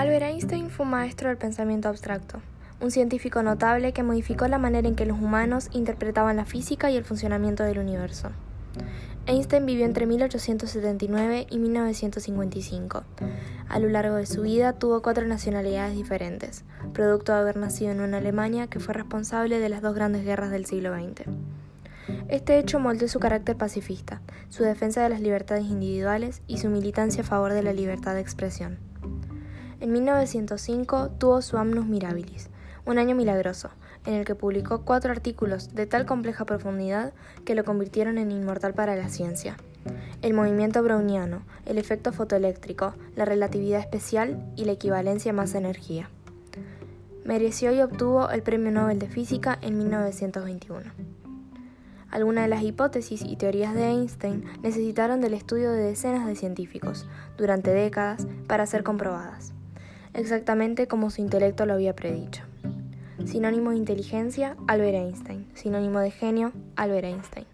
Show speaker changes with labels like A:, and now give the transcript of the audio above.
A: Albert Einstein fue maestro del pensamiento abstracto, un científico notable que modificó la manera en que los humanos interpretaban la física y el funcionamiento del universo. Einstein vivió entre 1879 y 1955. A lo largo de su vida tuvo cuatro nacionalidades diferentes, producto de haber nacido en una Alemania que fue responsable de las dos grandes guerras del siglo XX. Este hecho moldeó su carácter pacifista, su defensa de las libertades individuales y su militancia a favor de la libertad de expresión. En 1905 tuvo su Amnus Mirabilis, un año milagroso, en el que publicó cuatro artículos de tal compleja profundidad que lo convirtieron en inmortal para la ciencia. El movimiento browniano, el efecto fotoeléctrico, la relatividad especial y la equivalencia masa-energía. Mereció y obtuvo el Premio Nobel de Física en 1921. Algunas de las hipótesis y teorías de Einstein necesitaron del estudio de decenas de científicos durante décadas para ser comprobadas, exactamente como su intelecto lo había predicho. Sinónimo de inteligencia, Albert Einstein. Sinónimo de genio, Albert Einstein.